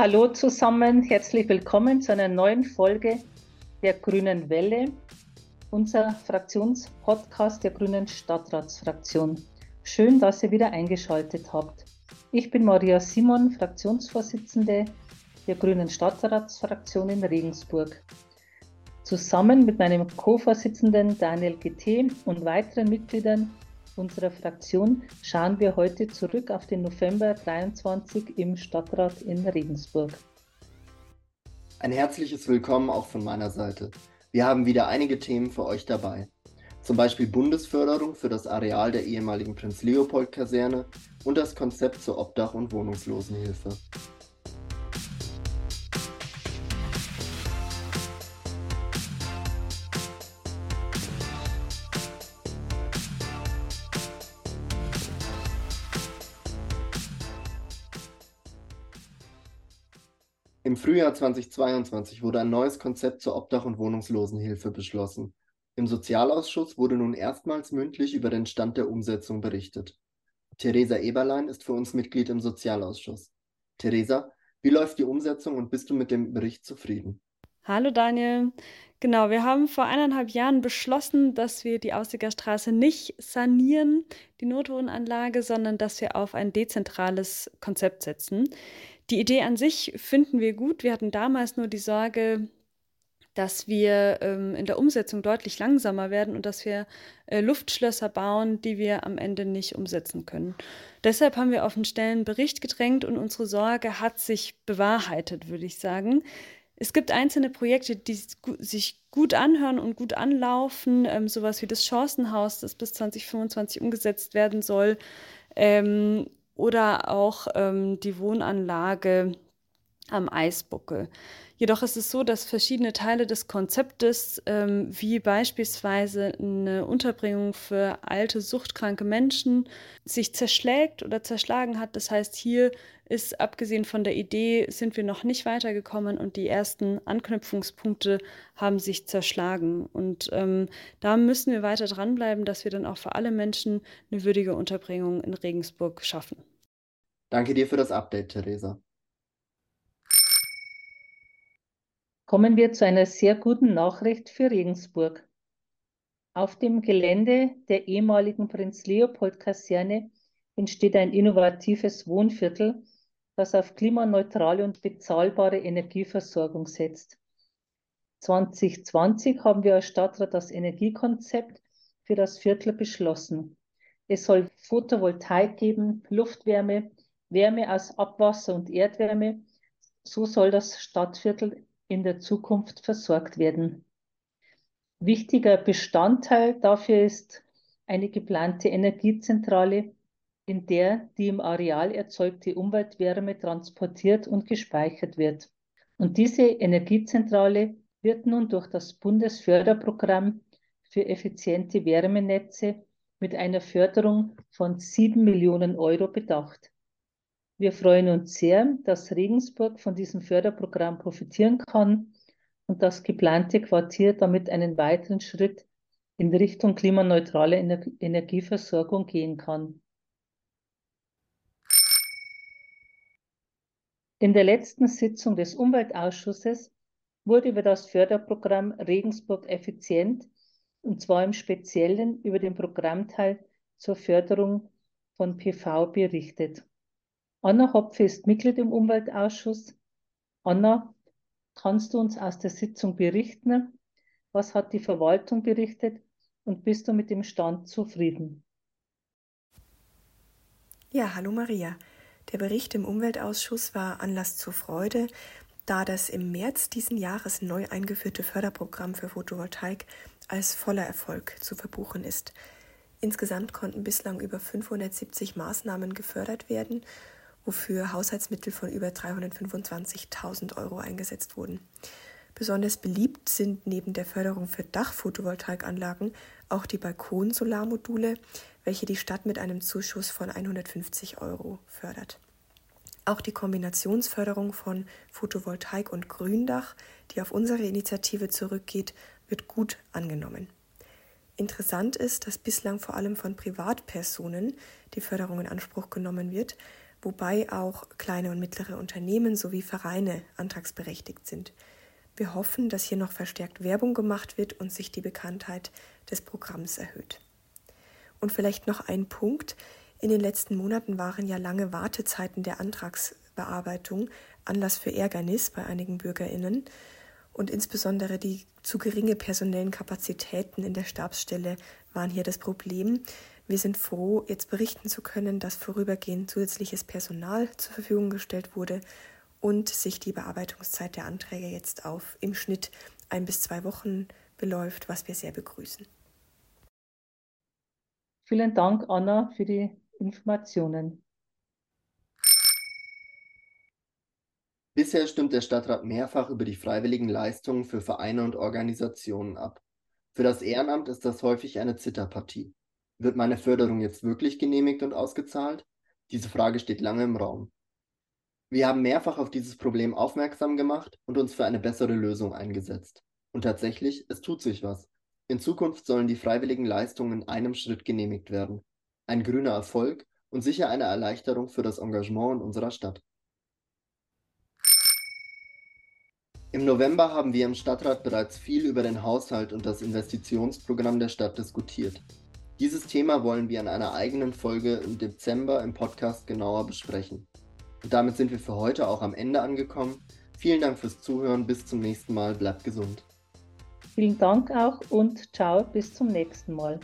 Hallo zusammen, herzlich willkommen zu einer neuen Folge der Grünen Welle, unser Fraktionspodcast der Grünen Stadtratsfraktion. Schön, dass ihr wieder eingeschaltet habt. Ich bin Maria Simon, Fraktionsvorsitzende der Grünen Stadtratsfraktion in Regensburg. Zusammen mit meinem Co-Vorsitzenden Daniel GT und weiteren Mitgliedern unserer Fraktion schauen wir heute zurück auf den November 23 im Stadtrat in Regensburg. Ein herzliches Willkommen auch von meiner Seite. Wir haben wieder einige Themen für euch dabei. Zum Beispiel Bundesförderung für das Areal der ehemaligen Prinz-Leopold-Kaserne und das Konzept zur Obdach- und Wohnungslosenhilfe. Im Frühjahr 2022 wurde ein neues Konzept zur Obdach- und Wohnungslosenhilfe beschlossen. Im Sozialausschuss wurde nun erstmals mündlich über den Stand der Umsetzung berichtet. Theresa Eberlein ist für uns Mitglied im Sozialausschuss. Theresa, wie läuft die Umsetzung und bist du mit dem Bericht zufrieden? Hallo Daniel. Genau, wir haben vor eineinhalb Jahren beschlossen, dass wir die Aussigerstraße nicht sanieren, die Notwohnanlage, sondern dass wir auf ein dezentrales Konzept setzen. Die Idee an sich finden wir gut. Wir hatten damals nur die Sorge, dass wir ähm, in der Umsetzung deutlich langsamer werden und dass wir äh, Luftschlösser bauen, die wir am Ende nicht umsetzen können. Deshalb haben wir auf einen schnellen Bericht gedrängt und unsere Sorge hat sich bewahrheitet, würde ich sagen. Es gibt einzelne Projekte, die sich gut anhören und gut anlaufen, ähm, sowas wie das Chancenhaus, das bis 2025 umgesetzt werden soll. Ähm, oder auch ähm, die Wohnanlage am Eisbuckel. Jedoch ist es so, dass verschiedene Teile des Konzeptes, ähm, wie beispielsweise eine Unterbringung für alte, suchtkranke Menschen, sich zerschlägt oder zerschlagen hat. Das heißt, hier ist abgesehen von der Idee, sind wir noch nicht weitergekommen und die ersten Anknüpfungspunkte haben sich zerschlagen. Und ähm, da müssen wir weiter dranbleiben, dass wir dann auch für alle Menschen eine würdige Unterbringung in Regensburg schaffen. Danke dir für das Update, Theresa. Kommen wir zu einer sehr guten Nachricht für Regensburg. Auf dem Gelände der ehemaligen Prinz-Leopold-Kaserne entsteht ein innovatives Wohnviertel, das auf klimaneutrale und bezahlbare Energieversorgung setzt. 2020 haben wir als Stadtrat das Energiekonzept für das Viertel beschlossen. Es soll Photovoltaik geben, Luftwärme, Wärme aus Abwasser und Erdwärme. So soll das Stadtviertel in der Zukunft versorgt werden. Wichtiger Bestandteil dafür ist eine geplante Energiezentrale, in der die im Areal erzeugte Umweltwärme transportiert und gespeichert wird. Und diese Energiezentrale wird nun durch das Bundesförderprogramm für effiziente Wärmenetze mit einer Förderung von 7 Millionen Euro bedacht. Wir freuen uns sehr, dass Regensburg von diesem Förderprogramm profitieren kann und das geplante Quartier damit einen weiteren Schritt in Richtung klimaneutrale Ener Energieversorgung gehen kann. In der letzten Sitzung des Umweltausschusses wurde über das Förderprogramm Regensburg effizient und zwar im Speziellen über den Programmteil zur Förderung von PV berichtet. Anna Hopfe ist Mitglied im Umweltausschuss. Anna, kannst du uns aus der Sitzung berichten? Was hat die Verwaltung berichtet und bist du mit dem Stand zufrieden? Ja, hallo Maria. Der Bericht im Umweltausschuss war Anlass zur Freude, da das im März diesen Jahres neu eingeführte Förderprogramm für Photovoltaik als voller Erfolg zu verbuchen ist. Insgesamt konnten bislang über 570 Maßnahmen gefördert werden wofür Haushaltsmittel von über 325.000 Euro eingesetzt wurden. Besonders beliebt sind neben der Förderung für Dachphotovoltaikanlagen auch die Balkonsolarmodule, welche die Stadt mit einem Zuschuss von 150 Euro fördert. Auch die Kombinationsförderung von Photovoltaik und Gründach, die auf unsere Initiative zurückgeht, wird gut angenommen. Interessant ist, dass bislang vor allem von Privatpersonen die Förderung in Anspruch genommen wird, wobei auch kleine und mittlere Unternehmen sowie Vereine antragsberechtigt sind. Wir hoffen, dass hier noch verstärkt Werbung gemacht wird und sich die Bekanntheit des Programms erhöht. Und vielleicht noch ein Punkt. In den letzten Monaten waren ja lange Wartezeiten der Antragsbearbeitung Anlass für Ärgernis bei einigen Bürgerinnen und insbesondere die zu geringe personellen Kapazitäten in der Stabsstelle waren hier das Problem. Wir sind froh, jetzt berichten zu können, dass vorübergehend zusätzliches Personal zur Verfügung gestellt wurde und sich die Bearbeitungszeit der Anträge jetzt auf im Schnitt ein bis zwei Wochen beläuft, was wir sehr begrüßen. Vielen Dank, Anna, für die Informationen. Bisher stimmt der Stadtrat mehrfach über die freiwilligen Leistungen für Vereine und Organisationen ab. Für das Ehrenamt ist das häufig eine Zitterpartie. Wird meine Förderung jetzt wirklich genehmigt und ausgezahlt? Diese Frage steht lange im Raum. Wir haben mehrfach auf dieses Problem aufmerksam gemacht und uns für eine bessere Lösung eingesetzt. Und tatsächlich, es tut sich was. In Zukunft sollen die freiwilligen Leistungen in einem Schritt genehmigt werden. Ein grüner Erfolg und sicher eine Erleichterung für das Engagement in unserer Stadt. Im November haben wir im Stadtrat bereits viel über den Haushalt und das Investitionsprogramm der Stadt diskutiert. Dieses Thema wollen wir in einer eigenen Folge im Dezember im Podcast genauer besprechen. Und damit sind wir für heute auch am Ende angekommen. Vielen Dank fürs Zuhören, bis zum nächsten Mal, bleibt gesund. Vielen Dank auch und ciao, bis zum nächsten Mal.